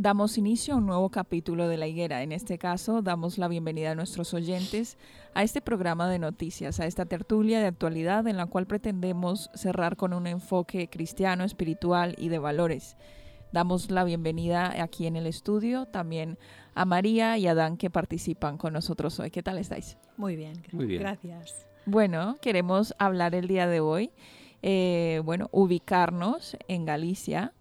Damos inicio a un nuevo capítulo de La Higuera. En este caso, damos la bienvenida a nuestros oyentes a este programa de noticias, a esta tertulia de actualidad en la cual pretendemos cerrar con un enfoque cristiano, espiritual y de valores. Damos la bienvenida aquí en el estudio también a María y a Dan que participan con nosotros hoy. ¿Qué tal estáis? Muy bien, Muy bien. gracias. Bueno, queremos hablar el día de hoy, eh, bueno, ubicarnos en Galicia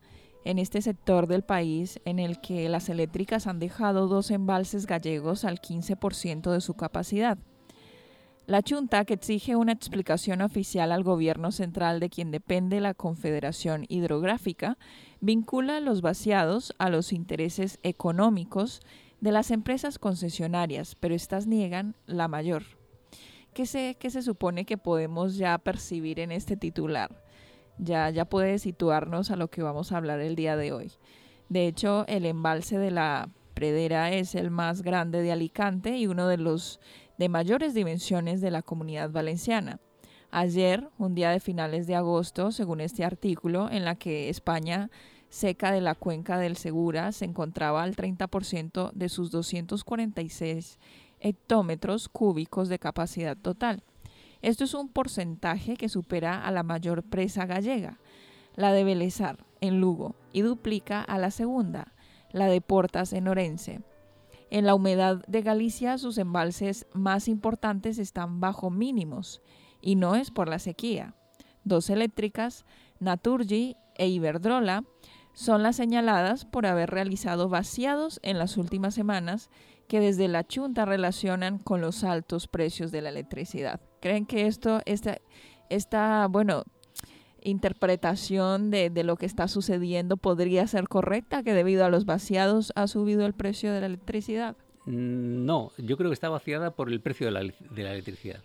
en este sector del país en el que las eléctricas han dejado dos embalses gallegos al 15% de su capacidad. La Junta, que exige una explicación oficial al gobierno central de quien depende la Confederación Hidrográfica, vincula los vaciados a los intereses económicos de las empresas concesionarias, pero estas niegan la mayor. ¿Qué se, qué se supone que podemos ya percibir en este titular? Ya, ya puede situarnos a lo que vamos a hablar el día de hoy. De hecho, el embalse de la Predera es el más grande de Alicante y uno de los de mayores dimensiones de la comunidad valenciana. Ayer, un día de finales de agosto, según este artículo, en la que España seca de la cuenca del Segura se encontraba al 30% de sus 246 hectómetros cúbicos de capacidad total. Esto es un porcentaje que supera a la mayor presa gallega, la de Belezar, en Lugo, y duplica a la segunda, la de Portas, en Orense. En la humedad de Galicia sus embalses más importantes están bajo mínimos, y no es por la sequía. Dos eléctricas, Naturgy e Iberdrola, son las señaladas por haber realizado vaciados en las últimas semanas que desde la Junta relacionan con los altos precios de la electricidad. ¿Creen que esto, esta, esta bueno, interpretación de, lo que está sucediendo podría ser correcta, que debido a los vaciados ha subido el precio de la electricidad? Mm, no, yo creo que está vaciada por el precio de la, de la electricidad.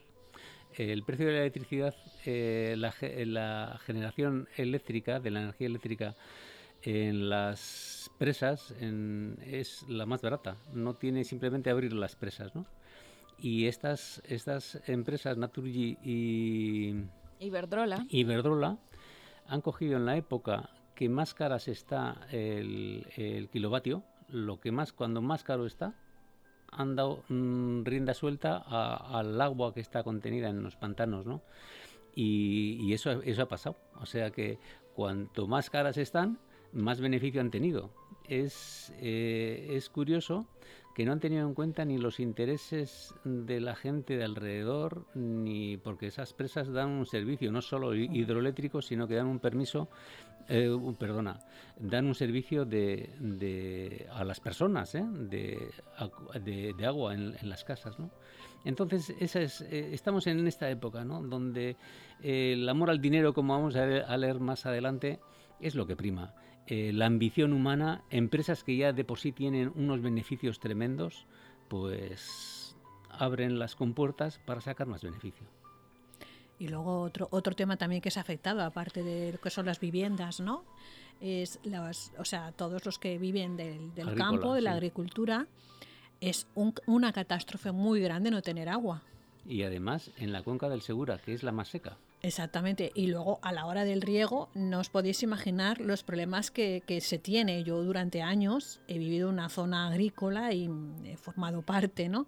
El precio de la electricidad, eh, la generación eléctrica, de la energía eléctrica en las presas en, es la más barata. No tiene simplemente abrir las presas, ¿no? Y estas, estas empresas, Naturgy y Iberdrola. Iberdrola, han cogido en la época que más caras está el, el kilovatio, lo que más, cuando más caro está, han dado mmm, rienda suelta a, al agua que está contenida en los pantanos, ¿no? Y, y, eso, eso ha pasado. O sea que cuanto más caras están, más beneficio han tenido. Es, eh, es curioso que no han tenido en cuenta ni los intereses de la gente de alrededor, ni porque esas presas dan un servicio, no solo hidroeléctrico, sino que dan un permiso, eh, perdona, dan un servicio de, de a las personas, ¿eh? de, de, de, agua en, en, las casas, ¿no? Entonces, esa es, eh, estamos en esta época, ¿no? Donde el amor al dinero, como vamos a, a leer más adelante, es lo que prima eh, la ambición humana, empresas que ya de por sí tienen unos beneficios tremendos, pues abren las compuertas para sacar más beneficio. Y luego otro, otro tema también que se ha afectado, aparte de lo que son las viviendas, ¿no? Es las, o sea, todos los que viven del, del Agrícola, campo, de la agricultura, es un- una catástrofe muy grande no tener agua. Y además en la cuenca del Segura, que es la más seca. Exactamente. Y luego a la hora del riego no os podéis imaginar los problemas que, que se tiene. Yo durante años he vivido en una zona agrícola y he formado parte ¿no?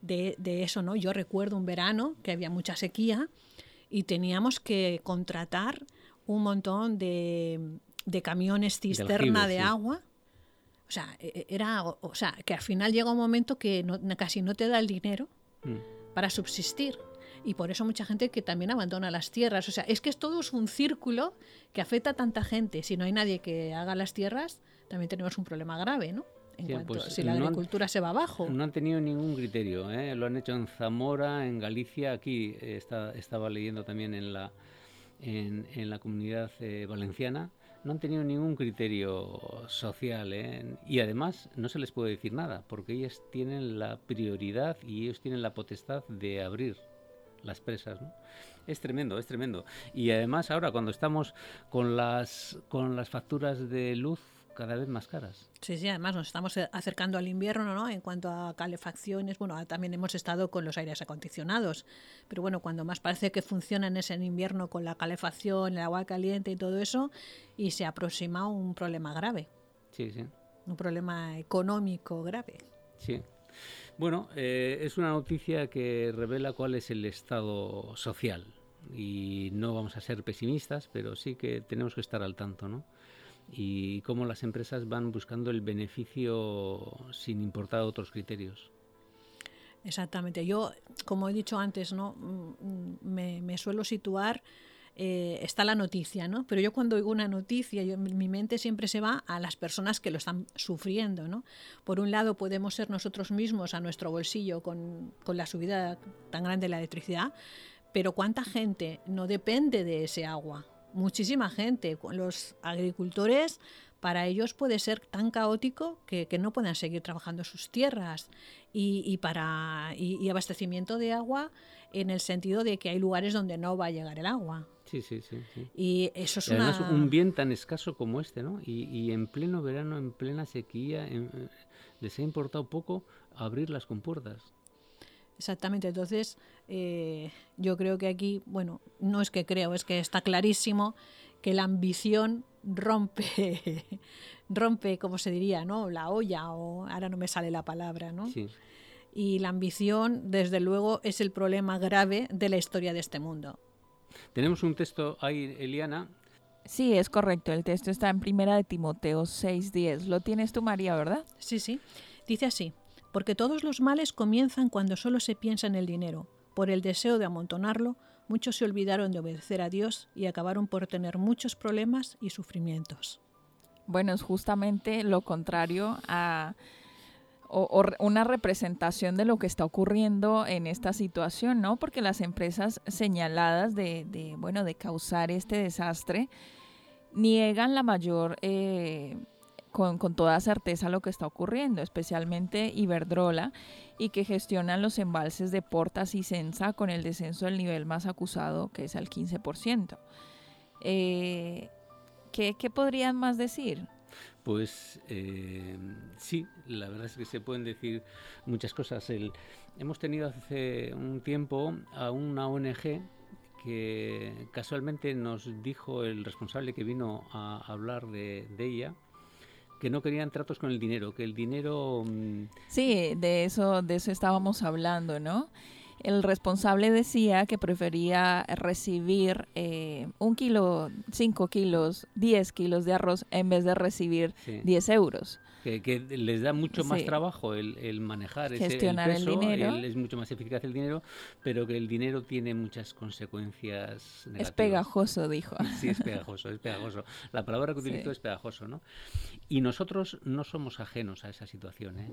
de, de eso. ¿no? Yo recuerdo un verano que había mucha sequía y teníamos que contratar un montón de, de camiones cisterna de sí. agua. O sea, e- e- era, o o sea, que al final llega un momento que no- casi no te da el dinero Mm. para subsistir. Y por eso mucha gente que también abandona las tierras. O sea, es que es todo es un círculo que afecta a tanta gente. Si no hay nadie que haga las tierras, también tenemos un problema grave, ¿no? En Sí, cuanto pues, si la no han- agricultura se va abajo. No han tenido ningún criterio. ¿eh? Lo han hecho en Zamora, en Galicia, aquí eh, está, estaba leyendo también en la, en, en la comunidad eh, valenciana. No han tenido ningún criterio social ¿eh? y además no se les puede decir nada porque ellas tienen la prioridad y ellos tienen la potestad de abrir las presas. ¿no? Es tremendo, es tremendo. Y además ahora cuando estamos con las, con las facturas de luz cada vez más caras. Sí, sí, además nos estamos acercando al invierno, ¿no? En cuanto a calefacciones, bueno, ah, también hemos estado con los aires acondicionados, pero bueno, cuando más parece que funcionan es en invierno con la calefacción, el agua caliente y todo eso, y se aproxima un problema grave, Sí, sí. un problema económico grave. Sí. Bueno, eh, es una noticia que revela cuál es el estado social. Y no vamos a ser pesimistas, pero sí que tenemos que estar al tanto, ¿no? Y cómo las empresas van buscando el beneficio sin importar otros criterios. Exactamente. Yo, como he dicho antes, ¿no? Mm, me, me suelo situar, eh, está la noticia, ¿no? Pero yo cuando oigo una noticia, yo- mi mente siempre se va a las personas que lo están sufriendo, ¿no? Por un lado podemos ser nosotros mismos a nuestro bolsillo con, la subida tan grande de la electricidad, pero ¿cuánta gente no depende de ese agua? Muchísima gente. Los agricultores, para ellos puede ser tan caótico que, que no puedan seguir trabajando sus tierras. Y, y para, y, y abastecimiento de agua en el sentido de que hay lugares donde no va a llegar el agua. Sí, sí, sí. sí. Y eso es Y además una... un bien tan escaso como este, ¿no? Y, y en pleno verano, en plena sequía, en- eh, les ha importado poco abrir las compuertas. Exactamente, entonces eh, yo creo que aquí, bueno, no es que creo, es que está clarísimo que la ambición rompe, rompe, como se diría, ¿no? La olla, o ahora no me sale la palabra, ¿no? Sí. Y la ambición, desde luego, es el problema grave de la historia de este mundo. Tenemos un texto ahí, Eliana, Sí, es correcto. El texto está en Primera de Timoteo 6:10. Lo tienes tú, María, ¿verdad? Sí, sí. Dice así, porque todos los males comienzan cuando solo se piensa en el dinero. Por el deseo de amontonarlo, muchos se olvidaron de obedecer a Dios y acabaron por tener muchos problemas y sufrimientos. Bueno, es justamente lo contrario a o, una representación de lo que está ocurriendo en esta situación, ¿no? Porque las empresas señaladas de, bueno, de causar este desastre niegan la mayor, eh, con, toda certeza lo que está ocurriendo, especialmente Iberdrola, y que gestionan los embalses de Portas y Sensa con el descenso del nivel más acusado, que es al 15%. Eh, ¿qué, ¿Qué podrían más decir? Pues eh, sí, la verdad es que se pueden decir muchas cosas. El- hemos tenido hace un tiempo a una ONG que casualmente nos dijo el responsable que vino a hablar de, ella que no querían tratos con el dinero, que el dinero mm, Sí, de eso, de eso estábamos hablando, ¿no? El responsable decía que prefería recibir eh, un kilo, cinco kilos, diez kilos de arroz en vez de recibir Sí. 10 euros. Que, que les da mucho más trabajo el, el manejar ese, Gestionar el peso, dinero. es mucho más eficaz el dinero, pero que el dinero tiene muchas consecuencias negativas. Es pegajoso, dijo. Sí, es pegajoso, es pegajoso. La palabra que Sí. utilizó es pegajoso, ¿no? Y nosotros no somos ajenos a esa situación, ¿eh?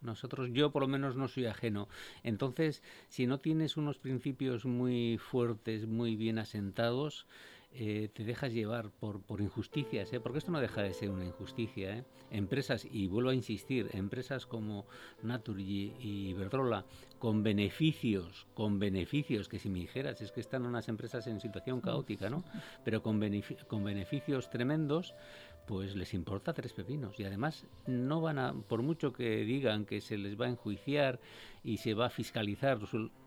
Nosotros, yo por lo menos no soy ajeno. Entonces, si no tienes unos principios muy fuertes, muy bien asentados, eh, te dejas llevar por, por injusticias, ¿eh? porque esto no deja de ser una injusticia. ¿eh? Empresas, y vuelvo a insistir, empresas como Naturgy y Iberdrola, con beneficios, con beneficios, que si me dijeras, es que están unas empresas en situación caótica, ¿no? Pero con, con beneficios tremendos, pues les importa tres pepinos y además no van a, por mucho que digan que se les va a enjuiciar y se va a fiscalizar,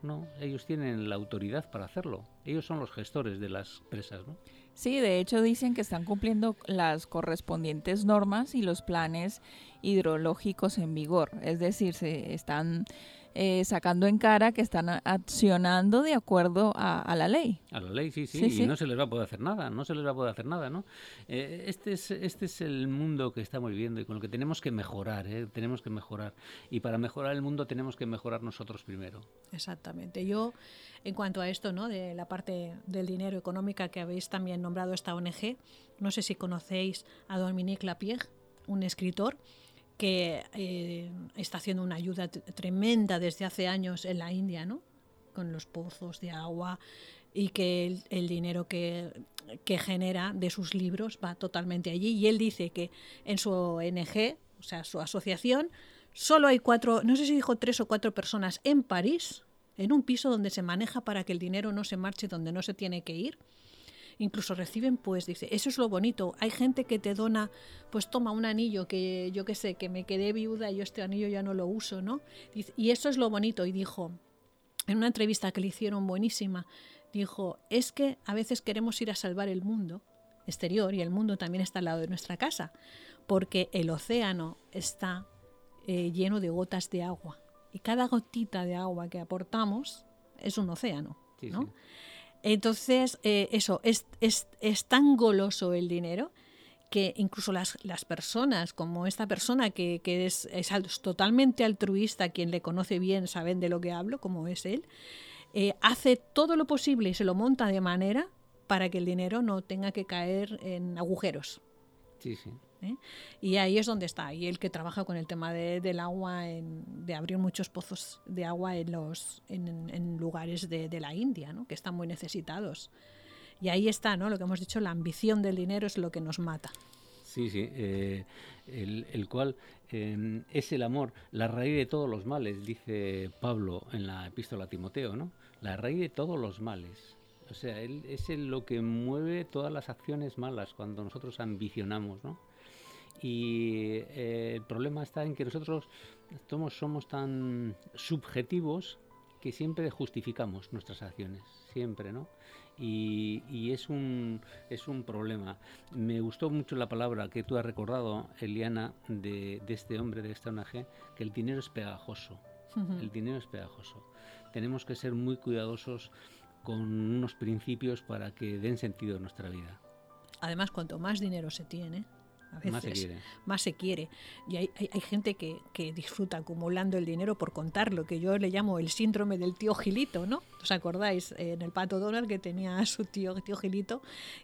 no, ellos tienen la autoridad para hacerlo. Ellos son los gestores de las presas, ¿no? Sí, de hecho dicen que están cumpliendo las correspondientes normas y los planes hidrológicos en vigor, es decir, se están eh, sacando en cara que están accionando de acuerdo a, la ley. A la ley, sí, sí, y no se les va a poder hacer nada, no se les va a poder hacer nada, ¿no? Eh, este, es, este es el mundo que estamos viviendo y con el que tenemos que mejorar, ¿eh? tenemos que mejorar. Y para mejorar el mundo tenemos que mejorar nosotros primero. Exactamente. Yo, en cuanto a esto, ¿no? De la parte del dinero económica que habéis también nombrado esta ONG, no sé si conocéis a Dominique Lapierre, un escritor que eh, está haciendo una ayuda tremenda desde hace años en la India, ¿no? Con los pozos de agua y que el, dinero que, genera de sus libros va totalmente allí. Y él dice que en su ONG, o sea, su asociación, solo hay cuatro, no sé si dijo tres o cuatro personas en París, en un piso donde se maneja para que el dinero no se marche donde no se tiene que ir incluso reciben, pues dice, eso es lo bonito. Hay gente que te dona, pues toma un anillo que yo qué sé, que me quedé viuda y yo este anillo ya no lo uso, ¿no? y eso es lo bonito. Y dijo, en una entrevista que le hicieron buenísima, dijo, es que a veces queremos ir a salvar el mundo exterior y el mundo también está al lado de nuestra casa, porque el océano está eh, lleno de gotas de agua y cada gotita de agua que aportamos es un océano. ¿no? Entonces, eh, eso, es, es, es, tan goloso el dinero que incluso las, las personas, como esta persona que, que es, es, totalmente altruista, quien le conoce bien, saben de lo que hablo, como es él, eh, hace todo lo posible y se lo monta de manera para que el dinero no tenga que caer en agujeros. Sí, sí. ¿Eh? Y ahí es donde está. Y el que trabaja con el tema del agua, de abrir muchos pozos de agua en, los, en, lugares de, la India, ¿no? que están muy necesitados. Y ahí está, ¿no? Lo que hemos dicho, la ambición del dinero es lo que nos mata. Sí, sí, eh, el, cual em, es el amor, la raíz de todos los males, dice Pablo en la epístola a Timoteo, ¿no? La raíz de todos los males. O sea, él es lo que mueve todas las acciones malas cuando nosotros ambicionamos, ¿no? Y eh, el problema está en que nosotros somos, somos tan subjetivos que siempre justificamos nuestras acciones, siempre, ¿no? Y, es, un, es un problema. Me gustó mucho la palabra que tú has recordado, Eliana, de, de este hombre, de esta ONG, que el dinero es pegajoso. El dinero es pegajoso. Tenemos que ser muy cuidadosos con unos principios para que den sentido a nuestra vida. Además, cuanto más dinero se tiene, más se quiere. Y hay, hay, gente que, que, disfruta acumulando el dinero por contarlo, que yo le llamo el síndrome del tío Gilito, ¿no? ¿Os acordáis? En el Pato Donald que tenía a su tío, tío Gilito,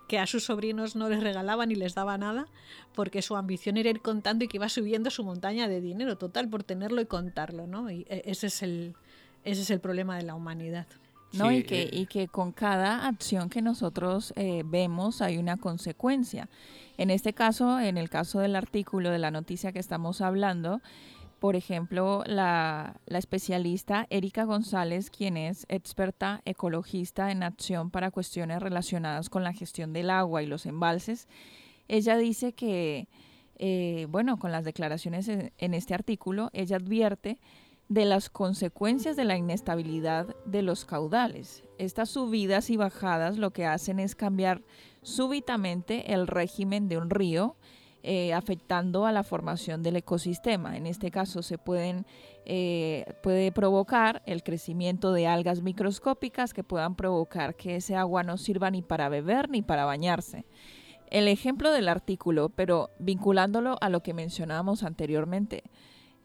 que a sus sobrinos no les regalaba ni les daba nada, porque su ambición era ir contando y que iba subiendo su montaña de dinero total por tenerlo y contarlo, ¿no? Y e, ese es el, ese es el problema de la humanidad. ¿No? y, que, eh, y que con cada acción que nosotros eh, vemos hay una consecuencia. En este caso, en el caso del artículo de la noticia que estamos hablando, por ejemplo, la, la, especialista Erika González, quien es experta ecologista en acción para cuestiones relacionadas con la gestión del agua y los embalses, ella dice que, eh, bueno, con las declaraciones en este artículo, ella advierte de las consecuencias de la inestabilidad de los caudales. Estas subidas y bajadas lo que hacen es cambiar súbitamente el régimen de un río, eh, afectando a la formación del ecosistema. En este caso se pueden, eh, puede provocar el crecimiento de algas microscópicas que puedan provocar que ese agua no sirva ni para beber ni para bañarse. El ejemplo del artículo, pero vinculándolo a lo que mencionábamos anteriormente,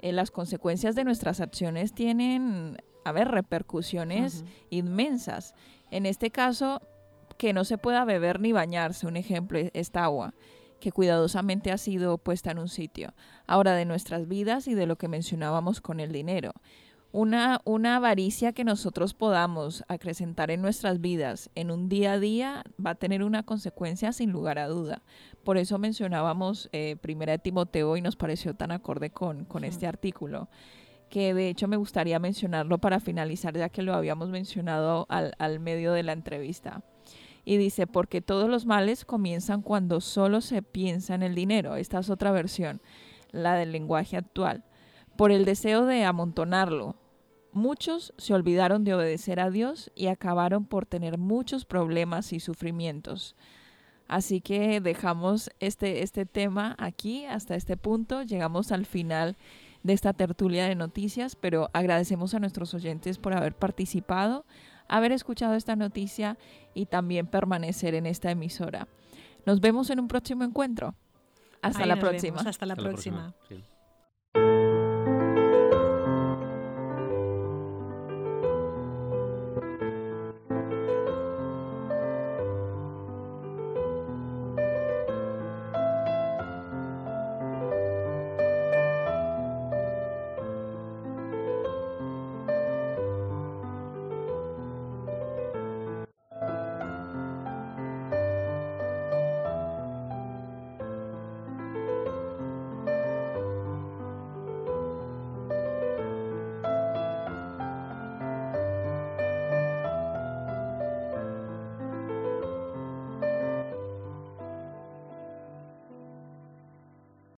eh, las consecuencias de nuestras acciones tienen, a ver, repercusiones inmensas. En este caso, que no se pueda beber ni bañarse, un ejemplo, e-, esta agua que cuidadosamente ha sido puesta en un sitio. Ahora, de nuestras vidas y de lo que mencionábamos con el dinero. Una, una avaricia que nosotros podamos acrecentar en nuestras vidas en un día a día va a tener una consecuencia sin lugar a duda. Por eso mencionábamos eh, Primera de Timoteo y nos pareció tan acorde con, con este artículo, que de hecho me gustaría mencionarlo para finalizar ya que lo habíamos mencionado al, al medio de la entrevista. Y dice, porque todos los males comienzan cuando solo se piensa en el dinero. Esta es otra versión, la del lenguaje actual. Por el deseo de amontonarlo, Muchos se olvidaron de obedecer a Dios y acabaron por tener muchos problemas y sufrimientos. Así que dejamos este, este tema aquí hasta este punto. Llegamos al final de esta tertulia de noticias, pero agradecemos a nuestros oyentes por haber participado, haber escuchado esta noticia y también permanecer en esta emisora. Nos vemos en un próximo encuentro. Hasta la próxima. hasta la próxima.